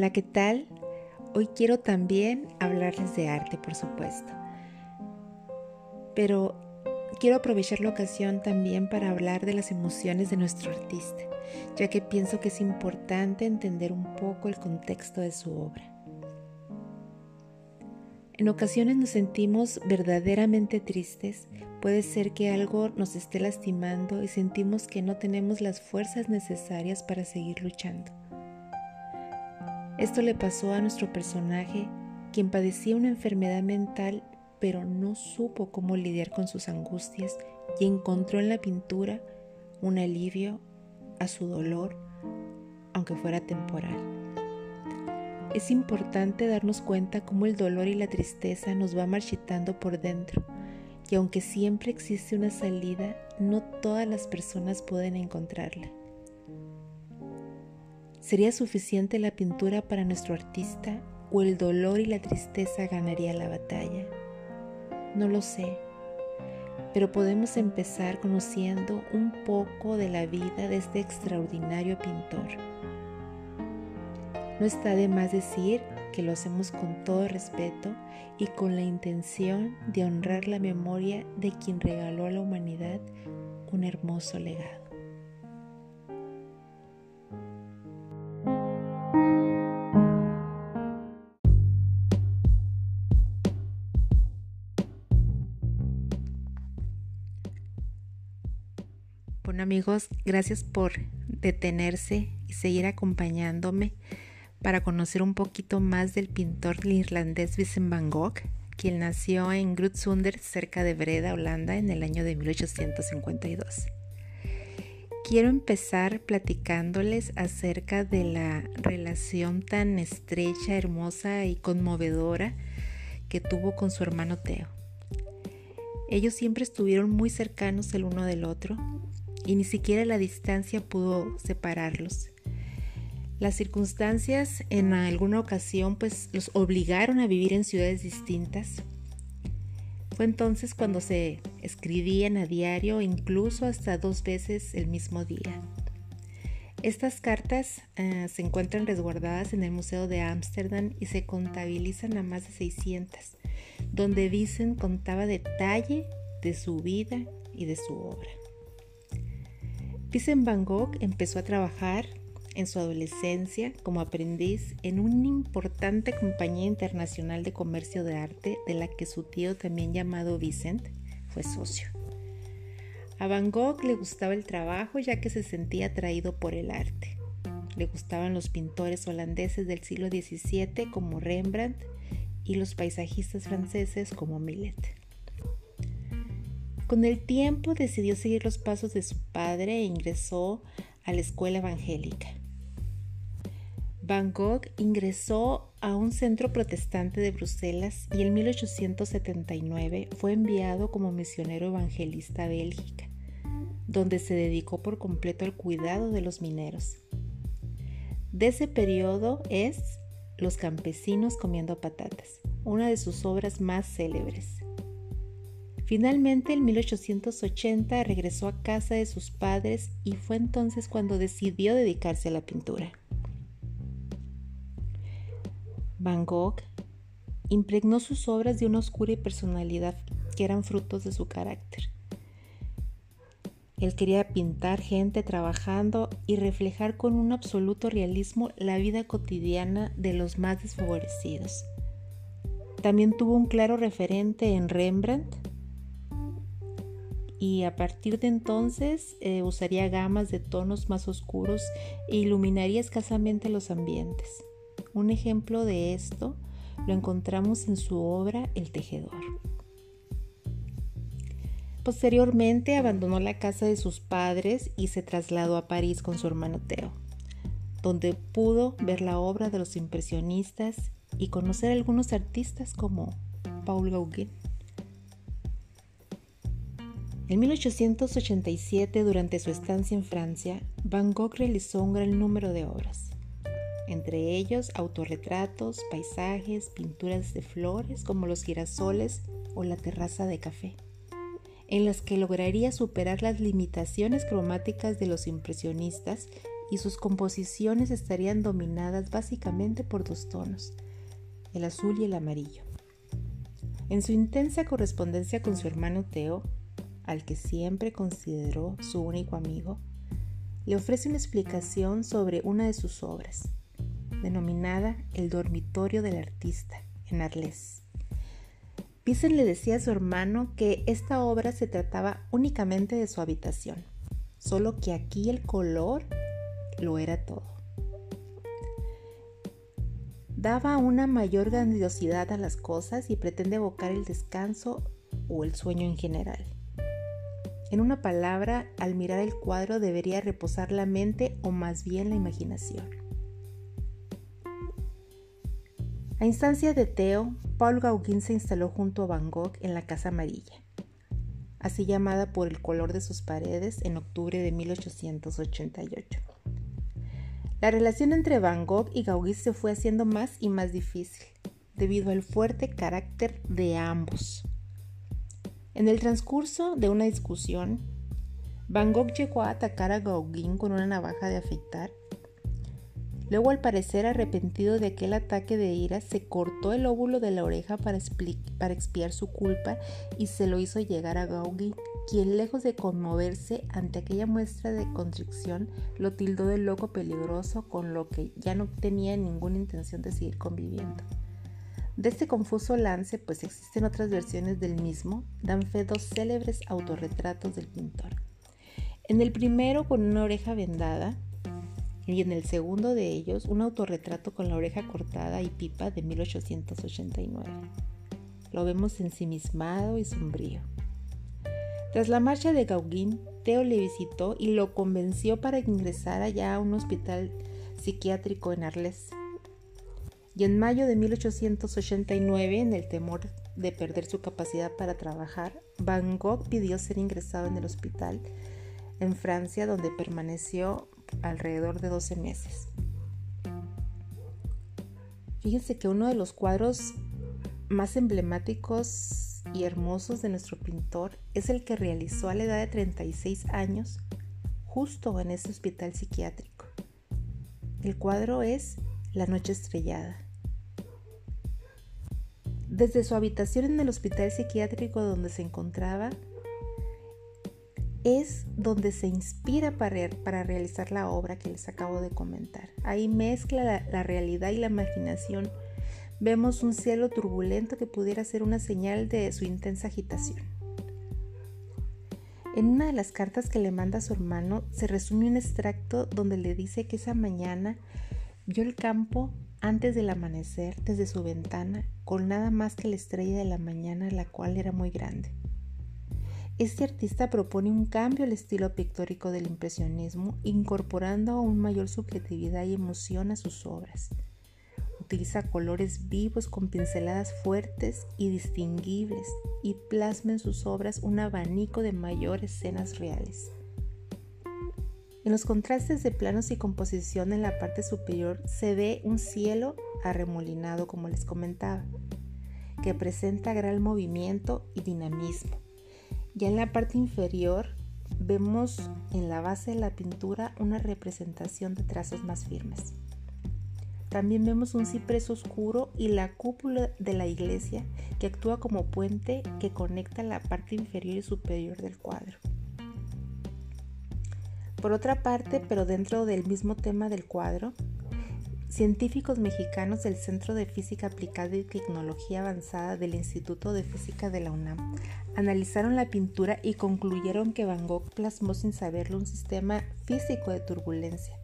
Hola, ¿qué tal? Hoy quiero también hablarles de arte, por supuesto. Pero quiero aprovechar la ocasión también para hablar de las emociones de nuestro artista, ya que pienso que es importante entender un poco el contexto de su obra. En ocasiones nos sentimos verdaderamente tristes, puede ser que algo nos esté lastimando y sentimos que no tenemos las fuerzas necesarias para seguir luchando. Esto le pasó a nuestro personaje, quien padecía una enfermedad mental pero no supo cómo lidiar con sus angustias y encontró en la pintura un alivio a su dolor, aunque fuera temporal. Es importante darnos cuenta cómo el dolor y la tristeza nos va marchitando por dentro y aunque siempre existe una salida, no todas las personas pueden encontrarla. ¿Sería suficiente la pintura para nuestro artista o el dolor y la tristeza ganaría la batalla? No lo sé, pero podemos empezar conociendo un poco de la vida de este extraordinario pintor. No está de más decir que lo hacemos con todo respeto y con la intención de honrar la memoria de quien regaló a la humanidad un hermoso legado. Bueno amigos, gracias por detenerse y seguir acompañándome para conocer un poquito más del pintor irlandés Vincent van Gogh, quien nació en Grutzunder, cerca de Breda, Holanda, en el año de 1852. Quiero empezar platicándoles acerca de la relación tan estrecha, hermosa y conmovedora que tuvo con su hermano Teo. Ellos siempre estuvieron muy cercanos el uno del otro y ni siquiera la distancia pudo separarlos. Las circunstancias en alguna ocasión pues los obligaron a vivir en ciudades distintas. Fue entonces cuando se escribían a diario, incluso hasta dos veces el mismo día. Estas cartas eh, se encuentran resguardadas en el Museo de Ámsterdam y se contabilizan a más de 600, donde Vincent contaba detalle de su vida y de su obra. Vincent Van Gogh empezó a trabajar en su adolescencia como aprendiz en una importante compañía internacional de comercio de arte de la que su tío, también llamado Vicent, fue socio. A Van Gogh le gustaba el trabajo ya que se sentía atraído por el arte. Le gustaban los pintores holandeses del siglo XVII como Rembrandt y los paisajistas franceses como Millet. Con el tiempo decidió seguir los pasos de su padre e ingresó a la escuela evangélica. Van Gogh ingresó a un centro protestante de Bruselas y en 1879 fue enviado como misionero evangelista a Bélgica, donde se dedicó por completo al cuidado de los mineros. De ese periodo es Los campesinos comiendo patatas, una de sus obras más célebres. Finalmente, en 1880 regresó a casa de sus padres y fue entonces cuando decidió dedicarse a la pintura. Van Gogh impregnó sus obras de una oscura personalidad que eran frutos de su carácter. Él quería pintar gente trabajando y reflejar con un absoluto realismo la vida cotidiana de los más desfavorecidos. También tuvo un claro referente en Rembrandt y a partir de entonces eh, usaría gamas de tonos más oscuros e iluminaría escasamente los ambientes. Un ejemplo de esto lo encontramos en su obra El tejedor. Posteriormente abandonó la casa de sus padres y se trasladó a París con su hermano Teo, donde pudo ver la obra de los impresionistas y conocer a algunos artistas como Paul Gauguin. En 1887, durante su estancia en Francia, Van Gogh realizó un gran número de obras entre ellos autorretratos, paisajes, pinturas de flores como los girasoles o la terraza de café, en las que lograría superar las limitaciones cromáticas de los impresionistas y sus composiciones estarían dominadas básicamente por dos tonos, el azul y el amarillo. En su intensa correspondencia con su hermano Theo, al que siempre consideró su único amigo, le ofrece una explicación sobre una de sus obras, denominada El dormitorio del artista, en Arles. Pisen le decía a su hermano que esta obra se trataba únicamente de su habitación, solo que aquí el color lo era todo. Daba una mayor grandiosidad a las cosas y pretende evocar el descanso o el sueño en general. En una palabra, al mirar el cuadro debería reposar la mente o más bien la imaginación. A instancia de Theo, Paul Gauguin se instaló junto a Van Gogh en la Casa Amarilla, así llamada por el color de sus paredes en octubre de 1888. La relación entre Van Gogh y Gauguin se fue haciendo más y más difícil, debido al fuerte carácter de ambos. En el transcurso de una discusión, Van Gogh llegó a atacar a Gauguin con una navaja de afeitar Luego, al parecer arrepentido de aquel ataque de ira, se cortó el óvulo de la oreja para, expiar su culpa y se lo hizo llegar a Gauguin, quien lejos de conmoverse ante aquella muestra de constricción, lo tildó de loco peligroso, con lo que ya no tenía ninguna intención de seguir conviviendo. De este confuso lance, pues existen otras versiones del mismo, dan fe dos célebres autorretratos del pintor. En el primero, con una oreja vendada, y en el segundo de ellos un autorretrato con la oreja cortada y pipa de 1889. Lo vemos ensimismado y sombrío. Tras la marcha de Gauguin, Theo le visitó y lo convenció para que ingresara ya a un hospital psiquiátrico en Arles. Y en mayo de 1889, en el temor de perder su capacidad para trabajar, Van Gogh pidió ser ingresado en el hospital en Francia, donde permaneció alrededor de 12 meses. Fíjense que uno de los cuadros más emblemáticos y hermosos de nuestro pintor es el que realizó a la edad de 36 años justo en ese hospital psiquiátrico. El cuadro es La Noche Estrellada. Desde su habitación en el hospital psiquiátrico donde se encontraba, es donde se inspira para, para, realizar la obra que les acabo de comentar. Ahí mezcla la, la, realidad y la imaginación. Vemos un cielo turbulento que pudiera ser una señal de su intensa agitación. En una de las cartas que le manda a su hermano se resume un extracto donde le dice que esa mañana vio el campo antes del amanecer desde su ventana con nada más que la estrella de la mañana la cual era muy grande. Este artista propone un cambio al estilo pictórico del impresionismo, incorporando aún mayor subjetividad y emoción a sus obras. Utiliza colores vivos con pinceladas fuertes y distinguibles y plasma en sus obras un abanico de mayores escenas reales. En los contrastes de planos y composición en la parte superior se ve un cielo arremolinado, como les comentaba, que presenta gran movimiento y dinamismo. Ya en la parte inferior vemos en la base de la pintura una representación de trazos más firmes. También vemos un ciprés oscuro y la cúpula de la iglesia que actúa como puente que conecta la parte inferior y superior del cuadro. Por otra parte, pero dentro del mismo tema del cuadro, científicos mexicanos del Centro de Física Aplicada y Tecnología Avanzada del Instituto de Física de la UNAM Analizaron la pintura y concluyeron que Van Gogh plasmó sin saberlo un sistema físico de turbulencia.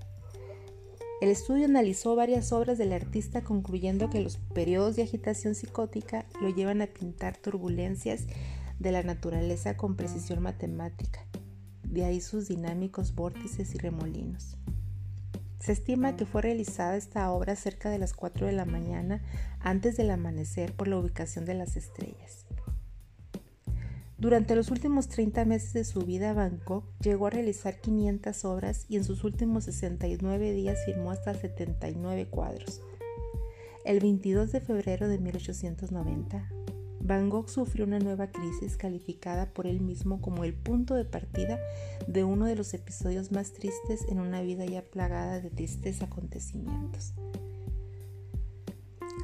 El estudio analizó varias obras del artista concluyendo que los periodos de agitación psicótica lo llevan a pintar turbulencias de la naturaleza con precisión matemática, de ahí sus dinámicos vórtices y remolinos. Se estima que fue realizada esta obra cerca de las 4 de la mañana antes del amanecer por la ubicación de las estrellas. Durante los últimos 30 meses de su vida, Van Gogh llegó a realizar 500 obras y en sus últimos 69 días firmó hasta 79 cuadros. El 22 de febrero de 1890, Van Gogh sufrió una nueva crisis calificada por él mismo como el punto de partida de uno de los episodios más tristes en una vida ya plagada de tristes acontecimientos.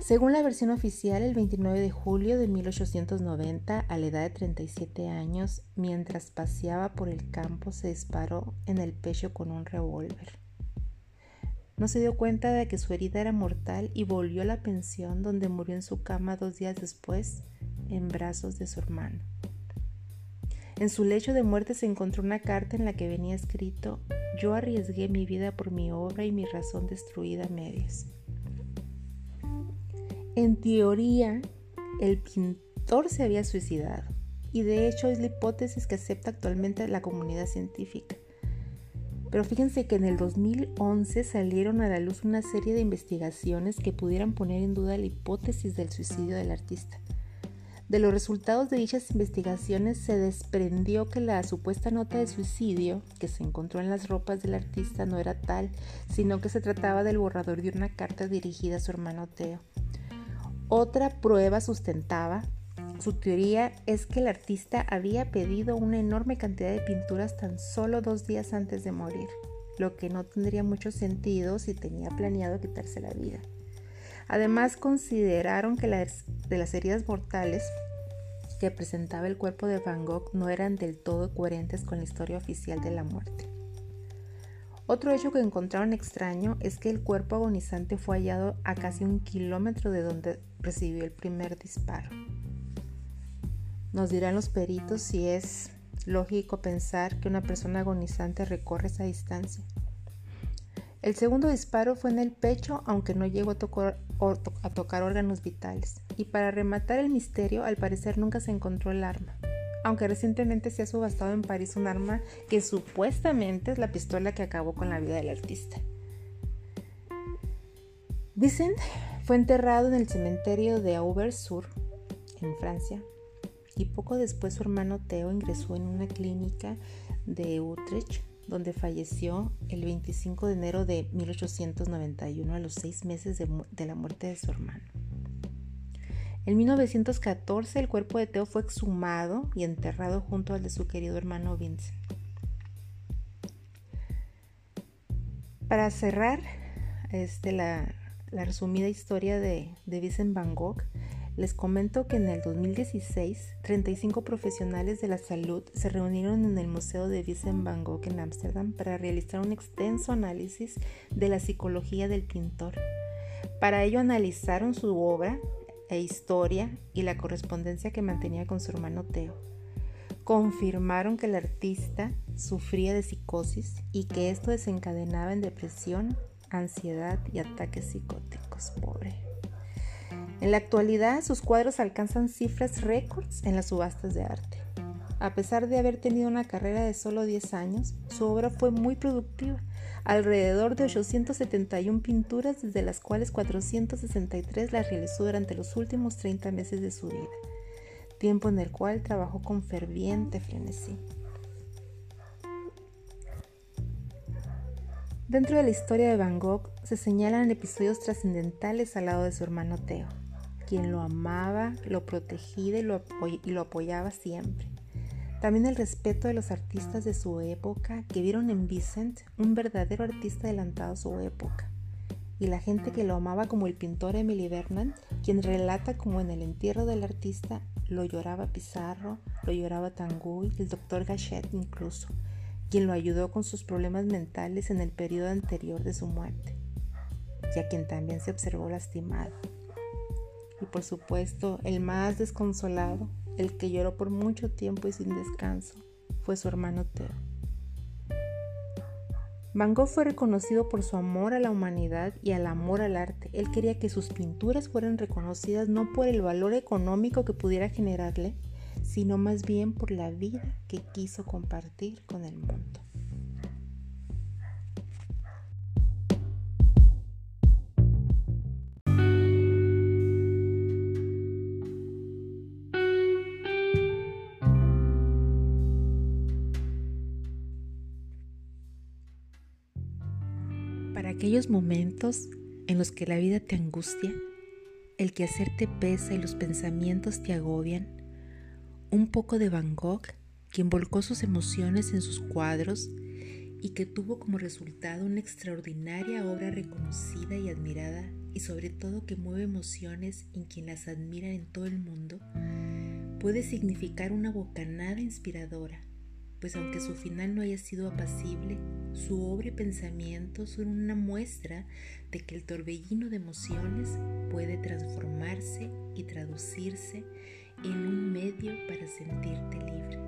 Según la versión oficial, el 29 de julio de 1890, a la edad de 37 años, mientras paseaba por el campo, se disparó en el pecho con un revólver. No se dio cuenta de que su herida era mortal y volvió a la pensión donde murió en su cama dos días después en brazos de su hermano. En su lecho de muerte se encontró una carta en la que venía escrito, yo arriesgué mi vida por mi obra y mi razón destruida a medias. En teoría, el pintor se había suicidado y de hecho es la hipótesis que acepta actualmente la comunidad científica. Pero fíjense que en el 2011 salieron a la luz una serie de investigaciones que pudieran poner en duda la hipótesis del suicidio del artista. De los resultados de dichas investigaciones se desprendió que la supuesta nota de suicidio que se encontró en las ropas del artista no era tal, sino que se trataba del borrador de una carta dirigida a su hermano Teo. Otra prueba sustentaba su teoría es que el artista había pedido una enorme cantidad de pinturas tan solo dos días antes de morir, lo que no tendría mucho sentido si tenía planeado quitarse la vida. Además, consideraron que las, de las heridas mortales que presentaba el cuerpo de Van Gogh no eran del todo coherentes con la historia oficial de la muerte. Otro hecho que encontraron extraño es que el cuerpo agonizante fue hallado a casi un kilómetro de donde recibió el primer disparo. Nos dirán los peritos si es lógico pensar que una persona agonizante recorre esa distancia. El segundo disparo fue en el pecho, aunque no llegó a tocar, órganos vitales. Y para rematar el misterio, al parecer nunca se encontró el arma, aunque recientemente se ha subastado en París un arma que supuestamente es la pistola que acabó con la vida del artista. Vincent fue enterrado en el cementerio de Auvers-sur, en Francia, y poco después su hermano Theo ingresó en una clínica de Utrecht donde falleció el 25 de enero de 1891 a los seis meses de, la muerte de su hermano. En 1914 el cuerpo de Theo fue exhumado y enterrado junto al de su querido hermano Vincent. Para cerrar este, la, resumida historia de Vincent Van Gogh, les comento que en el 2016, 35 profesionales de la salud se reunieron en el Museo de Vincent van Gogh en Ámsterdam para realizar un extenso análisis de la psicología del pintor. Para ello analizaron su obra e historia y la correspondencia que mantenía con su hermano Theo. Confirmaron que el artista sufría de psicosis y que esto desencadenaba en depresión, ansiedad y ataques psicóticos. Pobre. En la actualidad, sus cuadros alcanzan cifras récords en las subastas de arte. A pesar de haber tenido una carrera de solo 10 años, su obra fue muy productiva, alrededor de 871 pinturas, desde las cuales 463 las realizó durante los últimos 30 meses de su vida, tiempo en el cual trabajó con ferviente frenesí. Dentro de la historia de Van Gogh se señalan episodios trascendentales al lado de su hermano Theo quien lo amaba, lo protegía y lo, apoyaba siempre. También el respeto de los artistas de su época que vieron en Vincent un verdadero artista adelantado a su época. Y la gente que lo amaba como el pintor Emily Bernard, quien relata como en el entierro del artista lo lloraba Pizarro, lo lloraba Tanguy, el doctor Gachet incluso, quien lo ayudó con sus problemas mentales en el periodo anterior de su muerte, y a quien también se observó lastimado y por supuesto el más desconsolado, el que lloró por mucho tiempo y sin descanso, fue su hermano Teo. Van Gogh fue reconocido por su amor a la humanidad y al amor al arte. Él quería que sus pinturas fueran reconocidas no por el valor económico que pudiera generarle, sino más bien por la vida que quiso compartir con el mundo. Aquellos momentos en los que la vida te angustia, el que hacerte pesa y los pensamientos te agobian, un poco de Van Gogh, quien volcó sus emociones en sus cuadros y que tuvo como resultado una extraordinaria obra reconocida y admirada y sobre todo que mueve emociones en quien las admiran en todo el mundo, puede significar una bocanada inspiradora, pues aunque su final no haya sido apacible, su obra y pensamiento son una muestra de que el torbellino de emociones puede transformarse y traducirse en un medio para sentirte libre.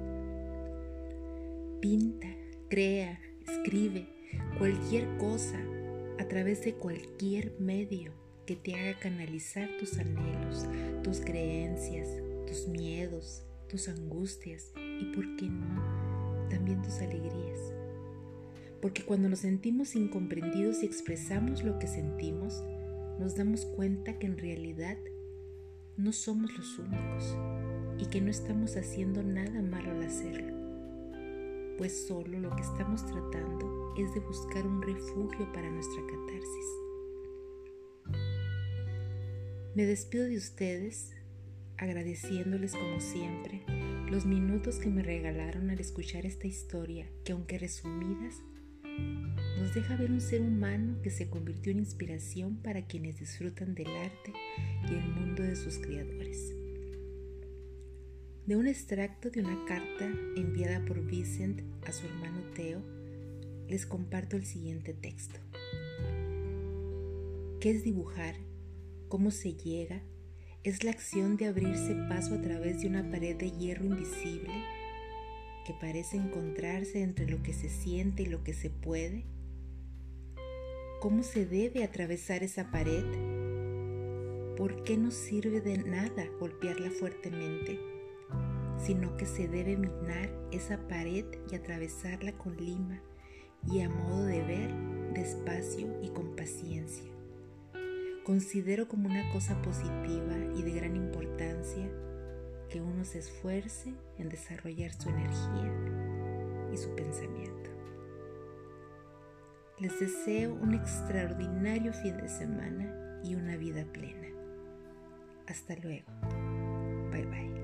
Pinta, crea, escribe cualquier cosa a través de cualquier medio que te haga canalizar tus anhelos, tus creencias, tus miedos, tus angustias y, ¿por qué no?, también tus alegrías. Porque cuando nos sentimos incomprendidos y expresamos lo que sentimos, nos damos cuenta que en realidad no somos los únicos y que no estamos haciendo nada malo al hacerlo, pues solo lo que estamos tratando es de buscar un refugio para nuestra catarsis. Me despido de ustedes agradeciéndoles como siempre los minutos que me regalaron al escuchar esta historia que aunque resumidas nos deja ver un ser humano que se convirtió en inspiración para quienes disfrutan del arte y el mundo de sus creadores. De un extracto de una carta enviada por Vincent a su hermano Theo, les comparto el siguiente texto. ¿Qué es dibujar? ¿Cómo se llega? Es la acción de abrirse paso a través de una pared de hierro invisible que parece encontrarse entre lo que se siente y lo que se puede? ¿Cómo se debe atravesar esa pared? ¿Por qué no sirve de nada golpearla fuertemente? Sino que se debe minar esa pared y atravesarla con lima y a modo de ver, despacio y con paciencia. Considero como una cosa positiva y de gran importancia que uno se esfuerce en desarrollar su energía y su pensamiento. Les deseo un extraordinario fin de semana y una vida plena. Hasta luego. Bye bye.